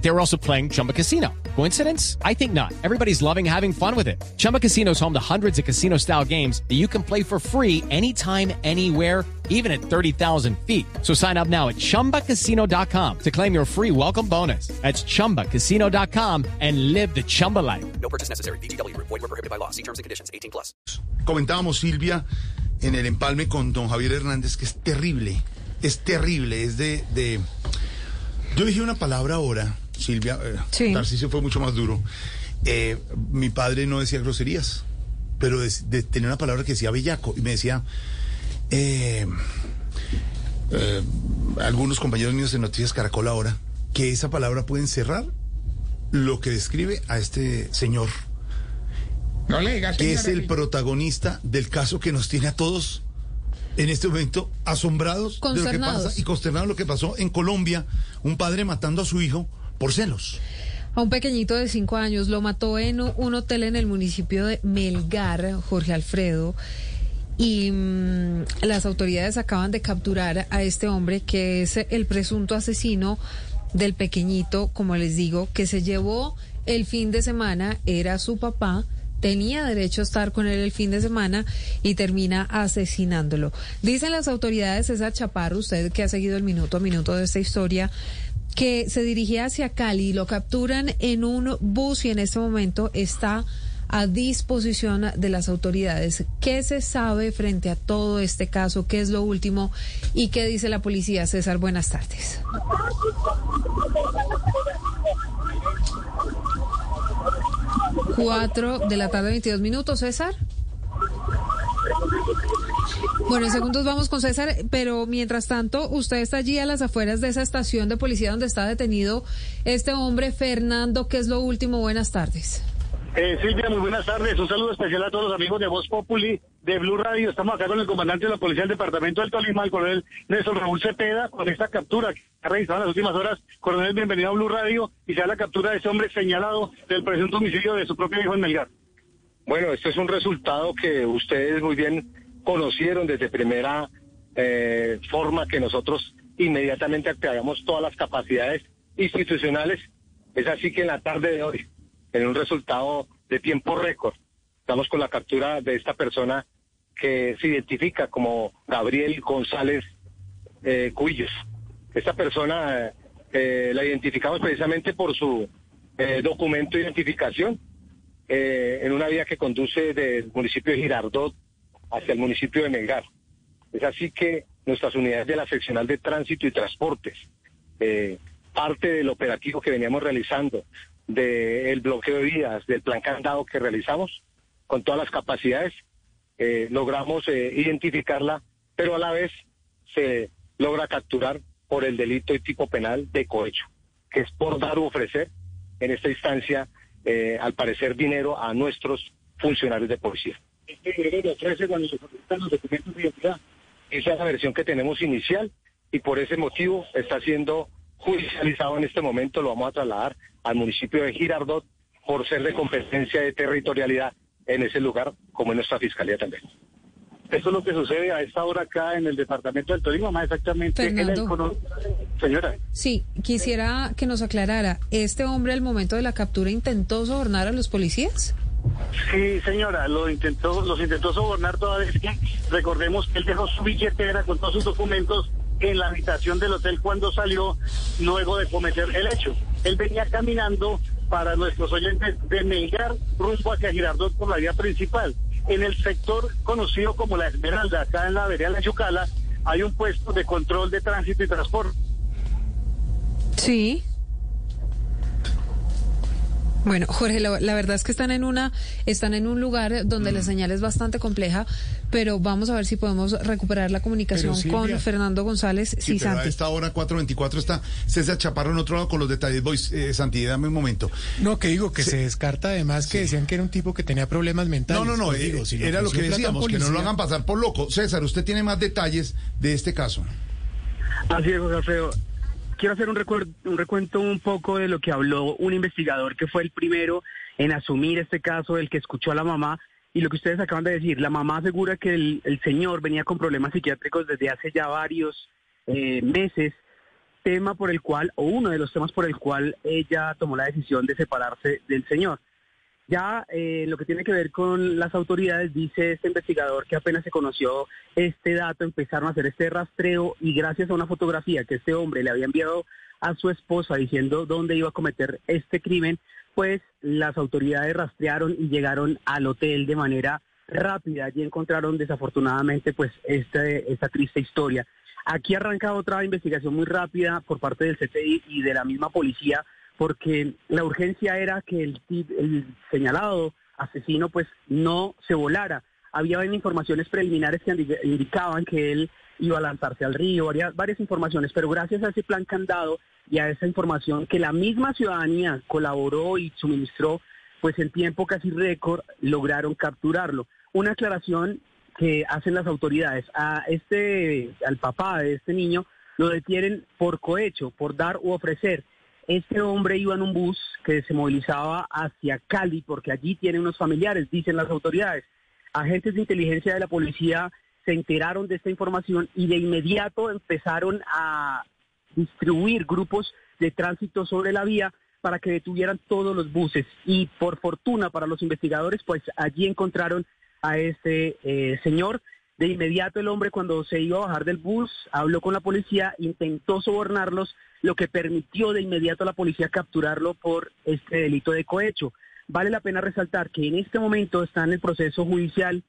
They were also playing Chumba Casino. Coincidence? I think not. Everybody's loving having fun with it. Chumba Casino is home to hundreds of casino style games that you can play for free anytime, anywhere, even at 30,000 feet. So sign up now at chumbacasino.com to claim your free welcome bonus. That's chumbacasino.com and live the Chumba life. No purchase necessary. BGW. Void were prohibited by law. See terms and conditions. 18 plus. Comentábamos Silvia en el empalme con don Javier Hernández que es terrible, es terrible, es de... de... Yo dije una palabra ahora, Silvia, eh, Sí. Tarcisio fue mucho más duro. Eh, mi padre no decía groserías, pero de- de- tenía una palabra que decía bellaco y me decía... eh, eh, algunos compañeros míos de Noticias Caracol ahora, que esa palabra puede encerrar lo que describe a este señor No le digas, que es el protagonista del caso que nos tiene a todos en este momento asombrados de lo que pasa y consternados de lo que pasó en Colombia, un padre matando a su hijo por celos. A un pequeñito de cinco años lo mató en un hotel en el municipio de Melgar, Jorge Alfredo. Y mm, las autoridades acaban de capturar a este hombre que es el presunto asesino del pequeñito, como les digo, que se llevó el fin de semana, era su papá, tenía derecho a estar con él el fin de semana y termina asesinándolo. Dicen las autoridades, César Chaparro, usted que ha seguido el minuto a minuto de esta historia, que se dirigía hacia Cali, lo capturan en un bus y en este momento está a disposición de las autoridades. ¿Qué se sabe frente a todo este caso? ¿Qué es lo último? ¿Y qué dice la policía? César, buenas tardes. Cuatro de la tarde, 22 minutos, César. Bueno, en segundos vamos con César, pero mientras tanto, usted está allí a las afueras de esa estación de policía donde está detenido este hombre, Fernando, ¿qué es lo último? Buenas tardes. Eh, Silvia, muy buenas tardes. Un saludo especial a todos los amigos de Voz Populi, de Blue Radio. Estamos acá con el comandante de la Policía del Departamento del Tolima, el coronel Nelson Raúl Cepeda, con esta captura que ha registrado en las últimas horas. Coronel, bienvenido a Blue Radio. Y se da la captura de ese hombre señalado del presunto homicidio de su propio hijo en Melgar. Bueno, esto es un resultado que ustedes muy bien conocieron desde primera eh, forma que nosotros inmediatamente activamos todas las capacidades institucionales. Es así que en la tarde de hoy, en un resultado de tiempo récord, estamos con la captura de esta persona que se identifica como Gabriel González eh. Esta persona eh, la identificamos precisamente por su eh, documento de identificación en una vía que conduce del municipio de Girardot hacia el municipio de Melgar. Es así que nuestras unidades de la seccional de tránsito y transportes, eh, parte del operativo que veníamos realizando, del bloqueo de vías, del plan candado que realizamos, con todas las capacidades, eh, logramos eh, identificarla, pero a la vez se logra capturar por el delito y tipo penal de cohecho, que es por dar u ofrecer, en esta instancia, al parecer, dinero a nuestros funcionarios de policía. Este dinero le ofrece cuando se solicitan los documentos de identidad. Esa es la versión que tenemos inicial y por ese motivo está siendo judicializado en este momento. Lo vamos a trasladar al municipio de Girardot por ser de competencia de territorialidad en ese lugar, como en nuestra fiscalía también. Eso es lo que sucede a esta hora acá en el departamento del Tolima, más exactamente en el Fernando. Señora. Sí, quisiera que nos aclarara, ¿este hombre al momento de la captura intentó sobornar a los policías? Sí, señora, lo intentó, los intentó sobornar toda vez que recordemos que él dejó su billetera con todos sus documentos en la habitación del hotel cuando salió luego de cometer el hecho. Él venía caminando para nuestros oyentes de Melgar rumbo hacia Girardot por la vía principal. En el sector conocido como La Esmeralda, acá en la vereda La Yucala, hay un puesto de control de tránsito y transporte. Sí. Bueno, Jorge, la, la verdad es que están en una, están en un lugar donde la señal es bastante compleja, pero vamos a ver si podemos recuperar la comunicación Silvia- con Fernando González. Sí, Sí, pero a Santi. esta hora 4.24 está César Chaparro en otro lado con los detalles. Voy, eh, Santi, dame un momento. No, que digo que se descarta además que decían que era un tipo que tenía problemas mentales. No, no, no, Pues eh, digo, si era lo que decíamos, que no lo hagan pasar por loco. César, usted tiene más detalles de este caso. Así es, José Alfredo. Quiero hacer un, un recuento un poco de lo que habló un investigador que fue el primero en asumir este caso, el que escuchó a la mamá y lo que ustedes acaban de decir, la mamá asegura que el, el señor venía con problemas psiquiátricos desde hace ya varios eh, meses, tema por el cual, o uno de los temas por el cual ella tomó la decisión de separarse del señor. Ya eh, lo que tiene que ver con las autoridades, dice este investigador que apenas se conoció este dato, empezaron a hacer este rastreo y gracias a una fotografía que este hombre le había enviado a su esposa diciendo dónde iba a cometer este crimen, pues las autoridades rastrearon y llegaron al hotel de manera rápida y encontraron desafortunadamente pues este, esta triste historia. Aquí arranca otra investigación muy rápida por parte del CTI y de la misma policía porque la urgencia era que el, señalado asesino pues no se volara. Había informaciones preliminares que indi- indicaban que él iba a lanzarse al río, varias, varias informaciones, pero gracias a ese plan candado y a esa información que la misma ciudadanía colaboró y suministró, pues en tiempo casi récord lograron capturarlo. Una aclaración que hacen las autoridades a este, al papá de este niño, lo detienen por cohecho, por dar u ofrecer. Este hombre iba en un bus que se movilizaba hacia Cali porque allí tiene unos familiares, dicen las autoridades. Agentes de inteligencia de la policía se enteraron de esta información y de inmediato empezaron a distribuir grupos de tránsito sobre la vía para que detuvieran todos los buses. Y por fortuna para los investigadores, pues allí encontraron a este eh, señor. De inmediato el hombre cuando se iba a bajar del bus habló con la policía, intentó sobornarlos, lo que permitió de inmediato a la policía capturarlo por este delito de cohecho. Vale la pena resaltar que en este momento está en el proceso judicial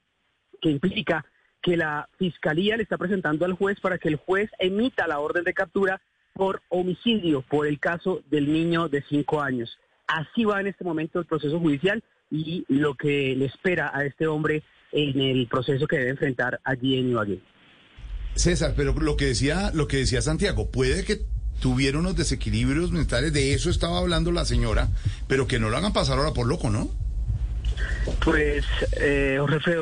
que implica que la fiscalía le está presentando al juez para que el juez emita la orden de captura por homicidio por el caso del niño de cinco años. Así va en este momento el proceso judicial y lo que le espera a este hombre en el proceso que debe enfrentar allí en Ibagué. César, pero lo que decía, lo que decía Santiago, puede que tuviera unos desequilibrios mentales, de eso estaba hablando la señora, pero que no lo hagan pasar ahora por loco, ¿no? Pues, eh,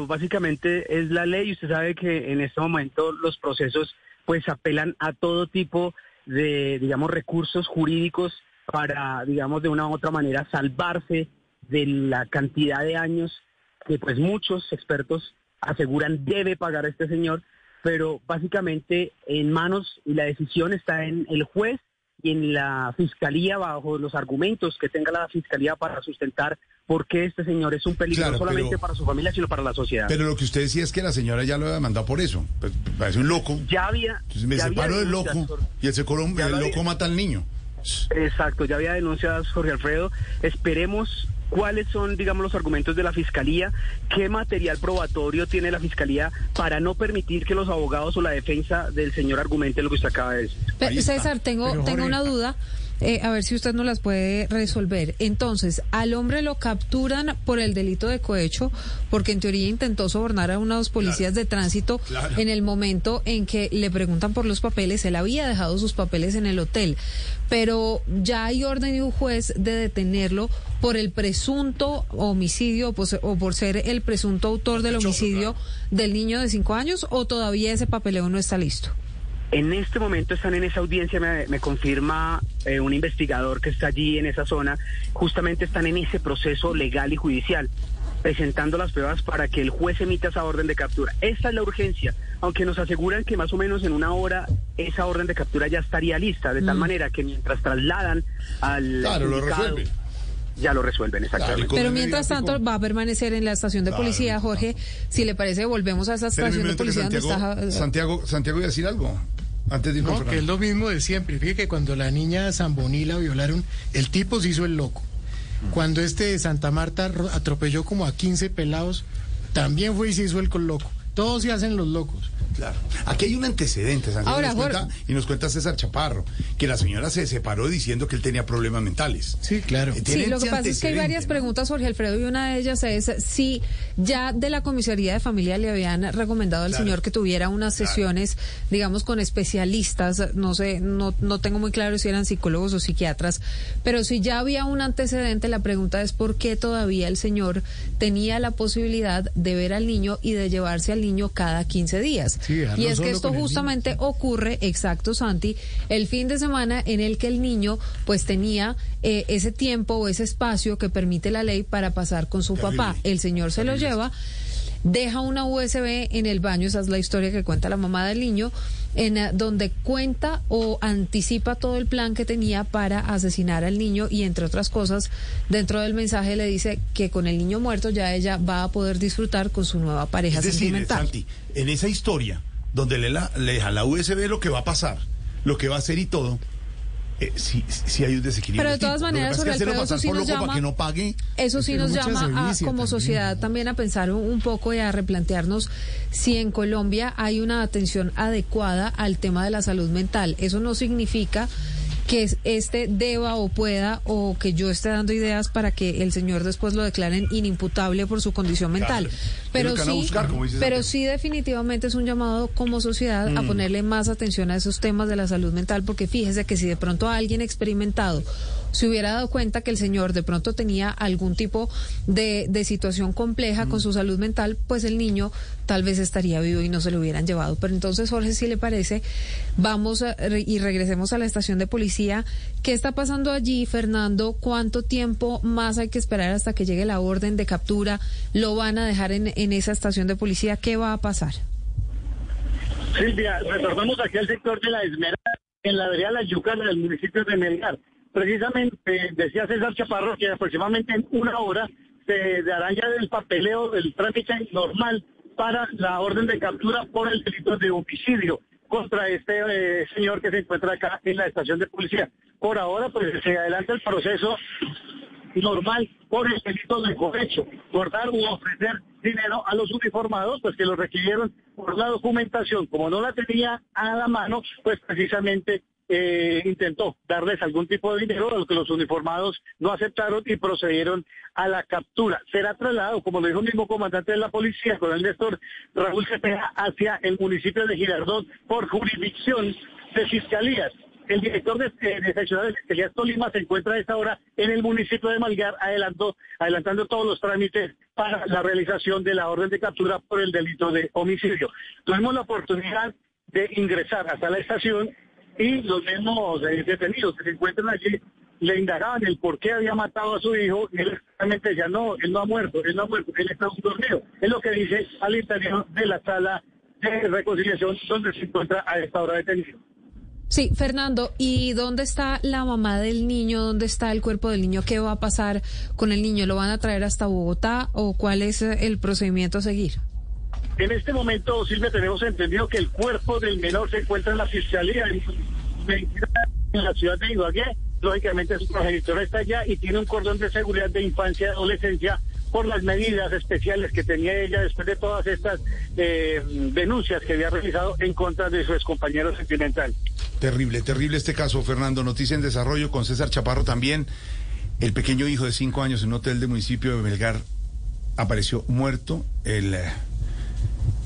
básicamente es la ley. Usted sabe que en este momento los procesos pues apelan a todo tipo de, digamos, recursos jurídicos para, digamos, de una u otra manera salvarse de la cantidad de años que pues muchos expertos aseguran debe pagar este señor, pero básicamente en manos y la decisión está en el juez y en la fiscalía bajo los argumentos que tenga la fiscalía para sustentar por qué este señor es un peligro Claro, no solamente pero- para su familia sino para la sociedad. Pero lo que usted decía es que la señora ya lo había mandado por eso. Pues, parece un loco. ya había Entonces me ya había separo del denuncias, loco y el, el lo había- loco mata al niño. Exacto, ya había denuncias Jorge Alfredo. Esperemos cuáles son, digamos, los argumentos de la fiscalía, qué material probatorio tiene la fiscalía para no permitir que los abogados o la defensa del señor argumente lo que usted acaba de decir. César, tengo, Pero, tengo una duda. Eh, a ver si usted nos las puede resolver. Entonces, al hombre lo capturan por el delito de cohecho, porque en teoría intentó sobornar a unos policías de tránsito claro. en el momento en que le preguntan por los papeles. Él había dejado sus papeles en el hotel, pero ya hay orden de un juez de detenerlo por el presunto homicidio o por ser el presunto autor del homicidio del niño de cinco años, o todavía ese papeleo no está listo. En este momento están en esa audiencia, me, me confirma eh, un investigador que está allí en esa zona, justamente están en ese proceso legal y judicial, presentando las pruebas para que el juez emita esa orden de captura. Esa es la urgencia, aunque nos aseguran que más o menos en una hora esa orden de captura ya estaría lista, de tal manera que mientras trasladan al... Claro, lo resuelven. Ya lo resuelven, exactamente. Pero mientras tanto va a permanecer en la estación de Claro, policía. Jorge. Si le parece, volvemos a esa estación de policía donde Santiago, está... Santiago, Santiago iba a decir algo antes de No, que es lo mismo de siempre. Fíjate que cuando la niña Zamboní la violaron, el tipo se hizo el loco. Cuando este de Santa Marta ro- atropelló como a 15 pelados, también fue y se hizo el loco. Todos se hacen los locos. Claro. Aquí hay un antecedente, Santiago, Ahora, nos cuenta- Jorge. y nos cuenta César Chaparro, que la señora se separó diciendo que él tenía problemas mentales. Sí, claro. Eh, Sí, lo que pasa es que hay varias ¿no? preguntas, Jorge Alfredo, y una de ellas es si ya de la comisaría de familia le habían recomendado al Claro. señor que tuviera unas sesiones, digamos, con especialistas, no sé, no, no tengo muy claro si eran psicólogos o psiquiatras, pero si ya había un antecedente, la pregunta es por qué todavía el señor tenía la posibilidad de ver al niño y de llevarse al niño cada 15 días. Sí, y es que esto justamente ocurre, exacto Santi, el fin de semana en el que el niño pues tenía eh, ese tiempo o ese espacio que permite la ley para pasar con su papá. El señor se lo lleva deja una USB en el baño, esa es la historia que cuenta la mamá del niño, en eh, donde cuenta o anticipa todo el plan que tenía para asesinar al niño y entre otras cosas, dentro del mensaje le dice que con el niño muerto ya ella va a poder disfrutar con su nueva pareja Es decir, sentimental. Santi, en esa historia donde le, la- le deja la USB lo que va a pasar, lo que va a hacer y todo, eh, sí, sí hay un desequilibrio. Pero de todas maneras, hacerlo Alfredo, eso sí nos llama- que no pague. Eso sí Pero nos llama a, como también, sociedad también a pensar un, un poco y a replantearnos si en Colombia hay una atención adecuada al tema de la salud mental. Eso no significa que es- este deba o pueda o que yo esté dando ideas para que el señor después lo declaren inimputable por su condición mental. Claro. Pero sí, buscar, pero sí definitivamente es un llamado como sociedad Mm. a ponerle más atención a esos temas de la salud mental porque fíjese que si de pronto alguien experimentado se hubiera dado cuenta que el señor de pronto tenía algún tipo de, de situación compleja con su salud mental, pues el niño tal vez estaría vivo y no se lo hubieran llevado. Pero entonces, Jorge, si le parece, vamos a- re- y regresemos a la estación de policía. ¿Qué está pasando allí, Fernando? ¿Cuánto tiempo más hay que esperar hasta que llegue la orden de captura? ¿Lo van a dejar en, en esa estación de policía? ¿Qué va a pasar? Silvia, retornamos aquí al sector de la Esmeralda, en la vereda La Yucana del municipio de Melgar. Precisamente, decía César Chaparro que aproximadamente en una hora se dará ya el papeleo, el trámite normal para la orden de captura por el delito de homicidio contra este eh, señor que se encuentra acá en la estación de policía. Por ahora, pues se adelanta el proceso normal por el delito de cohecho, por dar u ofrecer dinero a los uniformados, pues que lo requirieron por la documentación. Como no la tenía a la mano, pues precisamente eh, intentó darles algún tipo de dinero, a lo que los uniformados no aceptaron y procedieron a la captura. Será trasladado, como lo dijo el mismo comandante de la policía, con el Néstor Raúl Cepeda, hacia el municipio de Girardot por jurisdicción de fiscalías. El director de, eh, de seccional de Fiscalías Tolima se encuentra a esta hora en el municipio de Malgar adelantó, adelantando todos los trámites para la realización de la orden de captura por el delito de homicidio. Tuvimos la oportunidad de ingresar hasta la estación y los mismos eh, detenidos que se encuentran allí le indagaban el por qué había matado a su hijo y él realmente decía, no, él no ha muerto, él no ha muerto, él está dormido. Es lo que dice al interior de la sala de reconciliación donde se encuentra a esta hora detenido. Sí, Fernando, ¿y dónde está la mamá del niño? ¿Dónde está el cuerpo del niño? ¿Qué va a pasar con el niño? ¿Lo van a traer hasta Bogotá o cuál es el procedimiento a seguir? En este momento, Silvia, tenemos entendido que el cuerpo del menor se encuentra en la fiscalía en, la ciudad de Ibagué. Lógicamente, su progenitor está allá y tiene un cordón de seguridad de infancia y adolescencia por las medidas especiales que tenía ella después de todas estas eh, denuncias que había realizado en contra de su excompañero sentimental. Terrible, terrible este caso, Fernando. Noticia en desarrollo con César Chaparro también. El pequeño hijo de cinco años en un hotel del municipio de Melgar apareció muerto. El eh,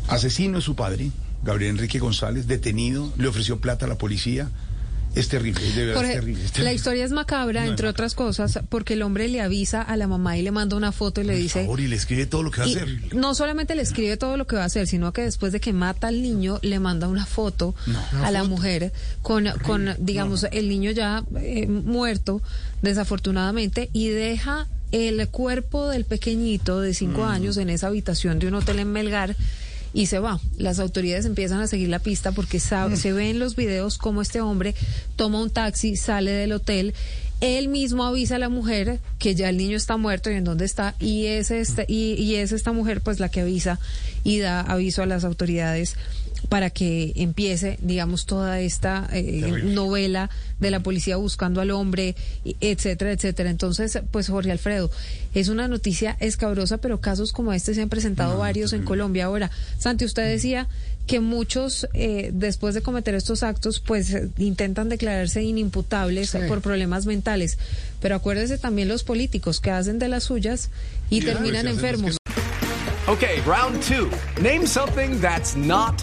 asesino es su padre, Gabriel Enrique González, detenido. Le ofreció plata a la policía. Es terrible, de verdad Jorge, es terrible. es la terrible. historia es macabra, No, entre otras cosas, porque el hombre le avisa a la mamá y le manda una foto y le Por dice... favor, y le escribe todo lo que va a hacer. no solamente le escribe todo lo que va a hacer, sino que después de que mata al niño, le manda una foto a la mujer con, con digamos, el niño ya eh, muerto, desafortunadamente, y deja el cuerpo del pequeñito de cinco Mm. años en esa habitación de un hotel en Melgar. Y se va. Las autoridades empiezan a seguir la pista porque sa- Mm. se ve en los videos cómo este hombre toma un taxi, sale del hotel, él mismo avisa a la mujer que ya el niño está muerto y en dónde está y es este y, y es esta mujer pues la que avisa y da aviso a las autoridades para que empiece digamos toda esta eh, novela de la policía buscando al hombre y- etcétera etcétera. Entonces pues Jorge Alfredo es una noticia escabrosa pero casos como este se han presentado varios en Colombia. Ahora Santi usted decía que muchos eh, después de cometer estos actos pues eh, intentan declararse inimputables Sí. por problemas mentales. Pero acuérdese también los políticos que hacen de las suyas y terminan enfermos. Okay, round two. Name something that's not